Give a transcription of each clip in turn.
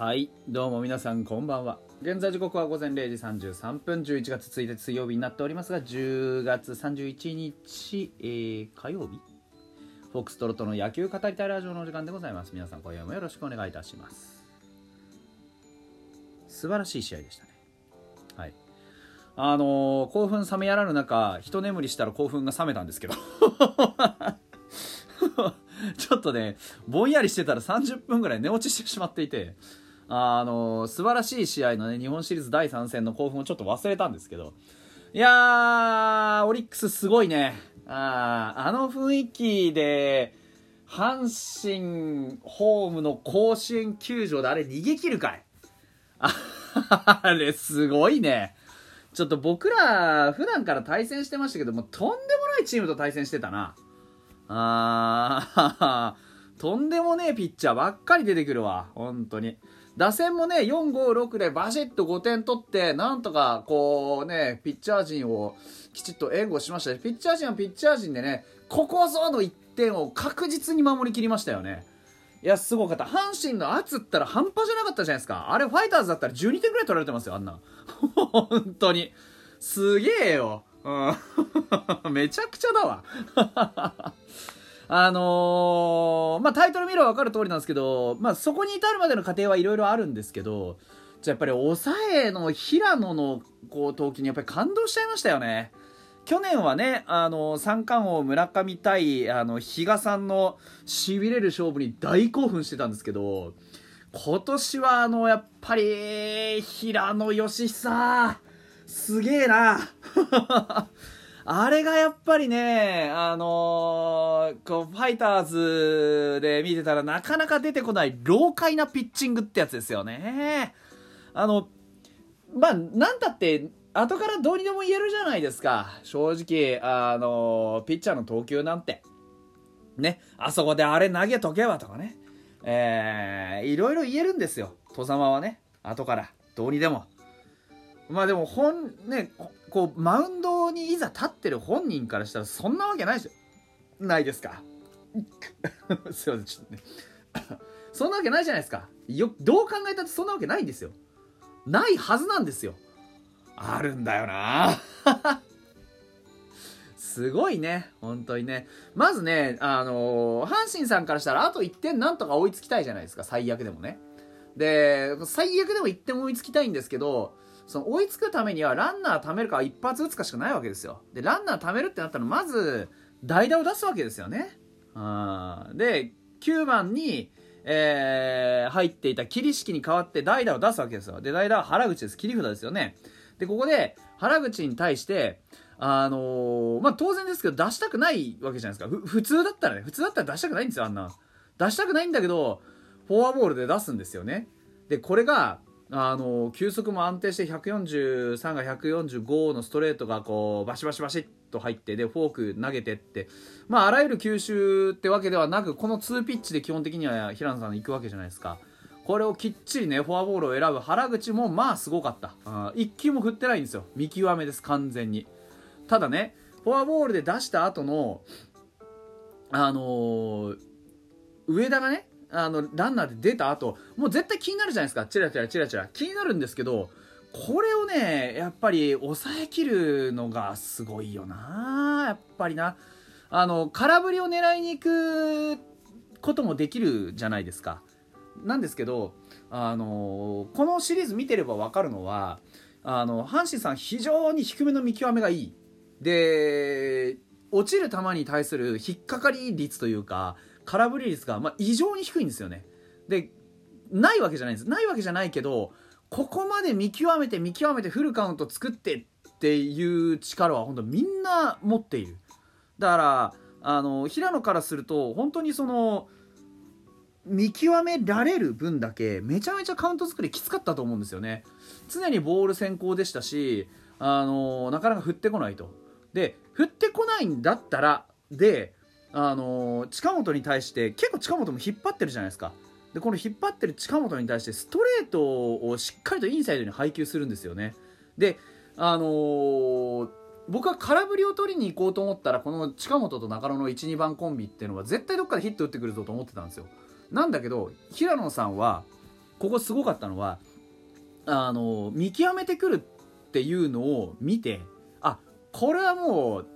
はいどうも皆さんこんばんは。現在時刻は午前0時33分11月1日水曜日になっておりますが10月31日、えー、火曜日。フォックストロットの野球語りたいラジオのお時間でございます。皆さん今夜もよろしくお願いいたします。素晴らしい試合でしたね。はい。あのー、興奮冷めやらぬ中一眠りしたら興奮が冷めたんですけど。ちょっとねぼんやりしてたら30分ぐらい寝落ちしてしまっていて。あの素晴らしい試合のね日本シリーズ第3戦の興奮をちょっと忘れたんですけど。いやーオリックスすごいね。ああの雰囲気で阪神ホームの甲子園球場であれ逃げ切るかい。あれすごいね。ちょっと僕ら普段から対戦してましたけどもとんでもないチームと対戦してたな。あーとんでもねえピッチャーばっかり出てくるわ。本当に。打線もね456でバシッと5点取ってなんとかこうねピッチャー陣をきちっと援護しましたピッチャー陣はピッチャー陣でねここぞの1点を確実に守りきりましたよね。いやすごかった。阪神の圧ったら半端じゃなかったじゃないですか。あれファイターズだったら12点ぐらい取られてますよあんな。本当に。すげえよ。うん、めちゃくちゃだわ。あのー、まあ、タイトル見れば分かる通りなんですけど、まあ、そこに至るまでの過程はいろいろあるんですけど、じゃやっぱり抑えの平野のこう投球にやっぱり感動しちゃいましたよね。去年はね、あの三冠王村上対あの比嘉さんのしびれる勝負に大興奮してたんですけど、今年はあのやっぱり平野義久すげえなあれがやっぱりね、あのー、こう、ファイターズで見てたらなかなか出てこない老快なピッチングってやつですよね。あの、まあ、なんだって、後からどうにでも言えるじゃないですか。正直、あのー、ピッチャーの投球なんて。ね、あそこであれ投げとけばとかね。えー、いろいろ言えるんですよ。戸様はね。後から。どうにでも。まあでも、ほん、ね、こう、マウンドにいざ立ってる本人からしたらそんなわけないじゃないですか？すいません、ちょっとね。そんなわけないじゃないですか。よ、どう考えたってそんなわけないんですよ。ないはずなんですよ。あるんだよな すごいね。本当にね。まずね、あのー、阪神さんからしたらあと1点なんとか追いつきたいじゃないですか。最悪でもね。で、最悪でも1点追いつきたいんですけど、その追いつくためにはランナー貯めるか一発打つかしかないわけですよ。でランナー貯めるってなったらまず代打を出すわけですよね。で9番に、えー、入っていた桐敷に代わって代打を出すわけですよ。で代打は原口です。切り札ですよね。でここで原口に対してあのー、まあ当然ですけど出したくないわけじゃないですか。普通だったらね普通だったら出したくないんですよあんな出したくないんだけどフォアボールで出すんですよね。でこれがあの球速も安定して143が145のストレートがこうバシバシバシッと入ってでフォーク投げてって。まああらゆる球種ってわけではなくこの2ピッチで基本的には平野さん行くわけじゃないですか。これをきっちりねフォアボールを選ぶ原口もまあすごかった。1球も振ってないんですよ。見極めです完全に。ただねフォアボールで出した後のあのー、上田がねあのランナーで出た後もう絶対気になるじゃないですか。チラチラチラチラ。気になるんですけどこれをねやっぱり抑えきるのがすごいよな。やっぱりな。あの空振りを狙いに行くこともできるじゃないですか。なんですけどあのこのシリーズ見てれば分かるのはあの阪神さん非常に低めの見極めがいい。で落ちる球に対する引っかかり率というか空振り率が、まあ、異常に低いんですよね。でないわけじゃないんです。ないわけじゃないけどここまで見極めて見極めてフルカウント作ってっていう力は本当みんな持っている。だからあの平野からすると本当にその見極められる分だけめちゃめちゃカウント作りきつかったと思うんですよね。常にボール先行でしたしあのなかなか振ってこないと。で振ってこないんだったらであの近本に対して結構近本も引っ張ってるじゃないですか。でこの引っ張ってる近本に対してストレートをしっかりとインサイドに配球するんですよね。であのー、僕は空振りを取りに行こうと思ったらこの近本と中野の12番コンビっていうのは絶対どっかでヒット打ってくるぞと思ってたんですよ。なんだけど平野さんはここすごかったのはあの見極めてくるっていうのを見てこれはもう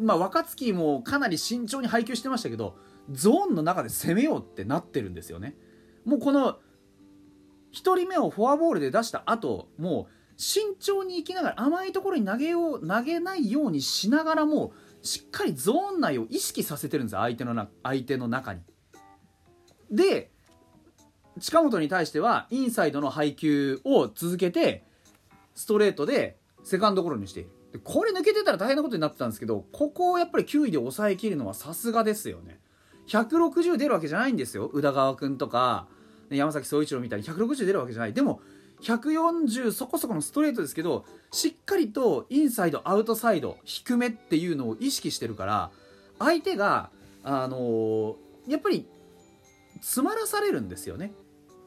まあ若月もかなり慎重に配球してましたけどゾーンの中で攻めようってなってるんですよねもうこの1人目をフォアボールで出した後もう慎重に行きながら甘いところに投げよう投げないようにしながらもしっかりゾーン内を意識させてるんです相手のな相手の中に。で近本に対してはインサイドの配球を続けてストレートでセカンドゴロにしているでこれ抜けてたら大変なことになってたんですけどここをやっぱり9位で抑えきるのはさすがですよね。160出るわけじゃないんですよ。宇田川君とか山崎総一郎みたいに160出るわけじゃない。でも140そこそこのストレートですけどしっかりとインサイドアウトサイド低めっていうのを意識してるから相手があのー、やっぱり詰まらされるんですよね。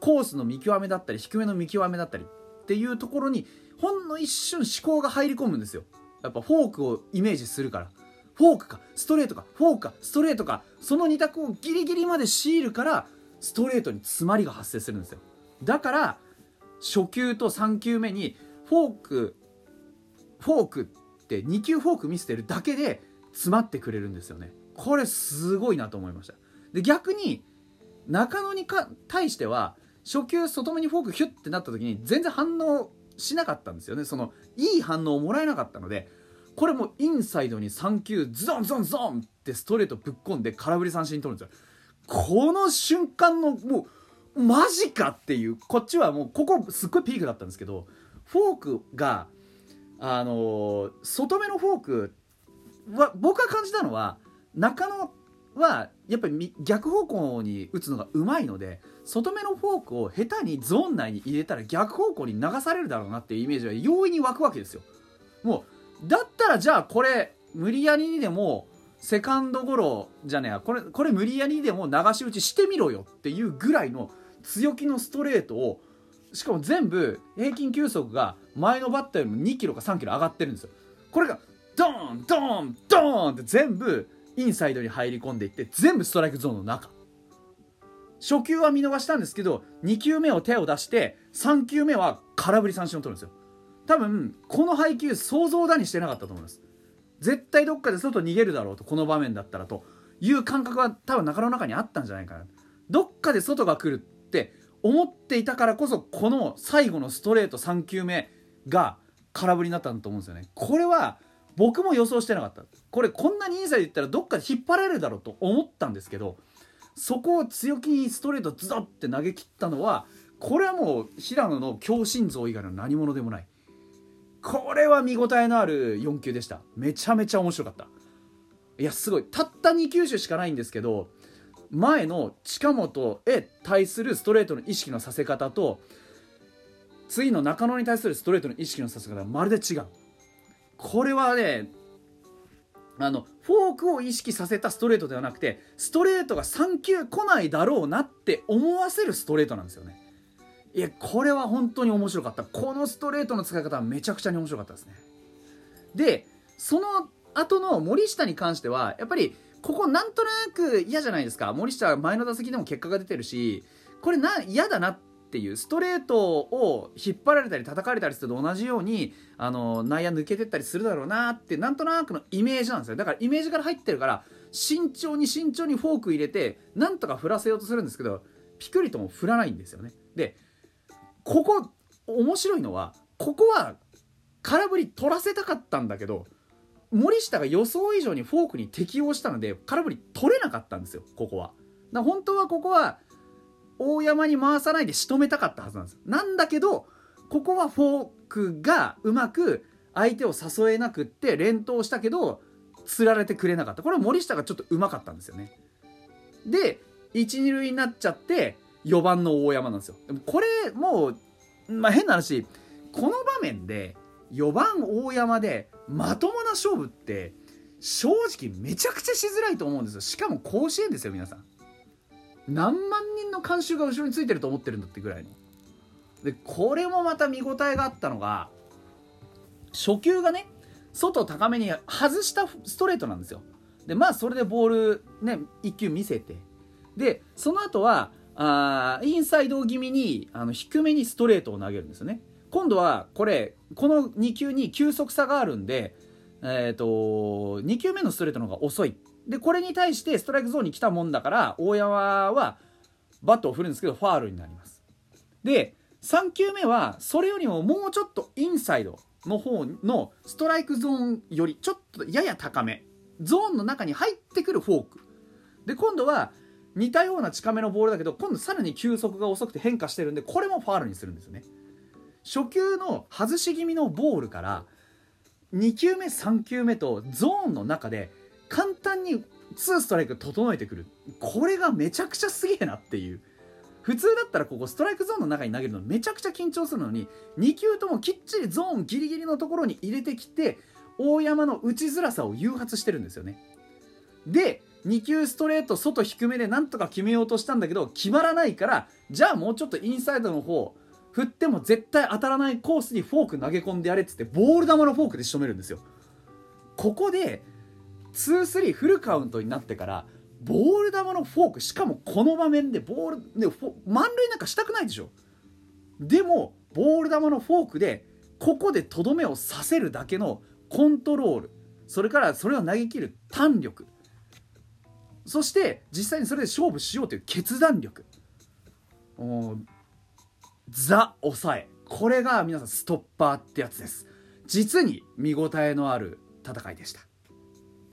コースの見極めだったり低めの見極めだったり。っていうところにほんの一瞬思考が入り込むんですよ。やっぱフォークをイメージするから。フォークかストレートか。フォークかストレートか。その2択をギリギリまで強いるからストレートに詰まりが発生するんですよ。だから初球と3球目にフォークフォークって2球フォーク見せてるだけで詰まってくれるんですよね。これすごいなと思いました。で逆に中野にか対しては初球外目にフォークヒュッてなった時に全然反応しなかったんですよね。そのいい反応をもらえなかったのでこれもインサイドに3球ズドンズドンズドンってストレートぶっ込んで空振り三振取るんですよ。この瞬間のもうマジかっていうこっちはもうここすっごいピークだったんですけどフォークがあのー、外目のフォークは僕が感じたのは中野はやっぱり逆方向に打つのがうまいので外目のフォークを下手にゾーン内に入れたら逆方向に流されるだろうなっていうイメージは容易に湧くわけですよ。もうだったらじゃあこれ無理やりにでもセカンドゴロじゃねえやこれこれ無理やりにでも流し打ちしてみろよっていうぐらいの強気のストレートをしかも全部平均球速が前のバッターよりも2キロか3キロ上がってるんですよ。これがドーンドーンドーンって全部インサイドに入り込んでいって全部ストライクゾーンの中。初球は見逃したんですけど2球目を手を出して3球目は空振り三振を取るんですよ。多分この配球想像だにしてなかったと思います。絶対どっかで外逃げるだろうとこの場面だったらと。いう感覚は多分中の中にあったんじゃないかな。どっかで外が来るって思っていたからこそこの最後のストレート3球目が空振りになったんだと思うんですよね。これは僕も予想してなかった。これこんなにインサイドいったらどっかで引っ張られるだろうと思ったんですけどそこを強気にストレートズドって投げ切ったのはこれはもう平野の強心臓以外の何者でもない。これは見応えのある4球でした。めちゃめちゃ面白かった。いやすごい。たった2球種しかないんですけど前の近本へ対するストレートの意識のさせ方と次の中野に対するストレートの意識のさせ方がまるで違う。これはねあのフォークを意識させたストレートではなくてストレートが3球来ないだろうなって思わせるストレートなんですよね。いやこれは本当に面白かった。このストレートの使い方はめちゃくちゃに面白かったですね。でその後の森下に関してはやっぱりここなんとなく嫌じゃないですか。森下は前の打席でも結果が出てるしこれな嫌だなってていうストレートを引っ張られたり叩かれたりすると同じようにあの内野抜けてったりするだろうなってなんとなくのイメージなんですよ。だからイメージから入ってるから慎重に慎重にフォーク入れてなんとか振らせようとするんですけどピクリとも振らないんですよね。でここ面白いのはここは空振り取らせたかったんだけど森下が予想以上にフォークに適応したので空振り取れなかったんですよここは。だ本当はここは大山に回さないで仕留めたかったはずなんです。なんだけどここはフォークがうまく相手を誘えなくって連投したけど釣られてくれなかった。これは森下がちょっとうまかったんですよね。で12塁になっちゃって4番の大山なんですよ。でもこれもう、まあ、変な話この場面で4番大山でまともな勝負って正直めちゃくちゃしづらいと思うんですよ。しかも甲子園ですよ皆さん。何万人の観衆が後ろについてると思ってるんだってぐらいの。でこれもまた見応えがあったのが初球がね外高めに外したストレートなんですよ。でまあそれでボールね1球見せて。でその後はあインサイド気味にあの低めにストレートを投げるんですよね。今度はこれこの2球に球速差があるんで、えーと、2球目のストレートの方が遅い。でこれに対してストライクゾーンに来たもんだから大山はバットを振るんですけどファールになります。で3球目はそれよりももうちょっとインサイドの方のストライクゾーンよりちょっとやや高め。ゾーンの中に入ってくるフォーク。で今度は似たような近めのボールだけど今度さらに球速が遅くて変化してるんでこれもファールにするんですよね。初球の外し気味のボールから2球目3球目とゾーンの中で簡単に2ストライク整えてくる。これがめちゃくちゃすげえなっていう。普通だったらここストライクゾーンの中に投げるのめちゃくちゃ緊張するのに2球ともきっちりゾーンギリギリのところに入れてきて大山の打ちづらさを誘発してるんですよね。で2球ストレート外低めでなんとか決めようとしたんだけど決まらないからじゃあもうちょっとインサイドの方振っても絶対当たらないコースにフォーク投げ込んでやれっつってボール球のフォークで仕留めるんですよ。ここで2-3フルカウントになってからボール球のフォークしかもこの場面でボールで満塁なんかしたくないでしょ。でもボール球のフォークでここでとどめをさせるだけのコントロールそれからそれを投げ切る弾力。そして実際にそれで勝負しようという決断力。ザ抑え。これが皆さんストッパーってやつです。実に見応えのある戦いでした。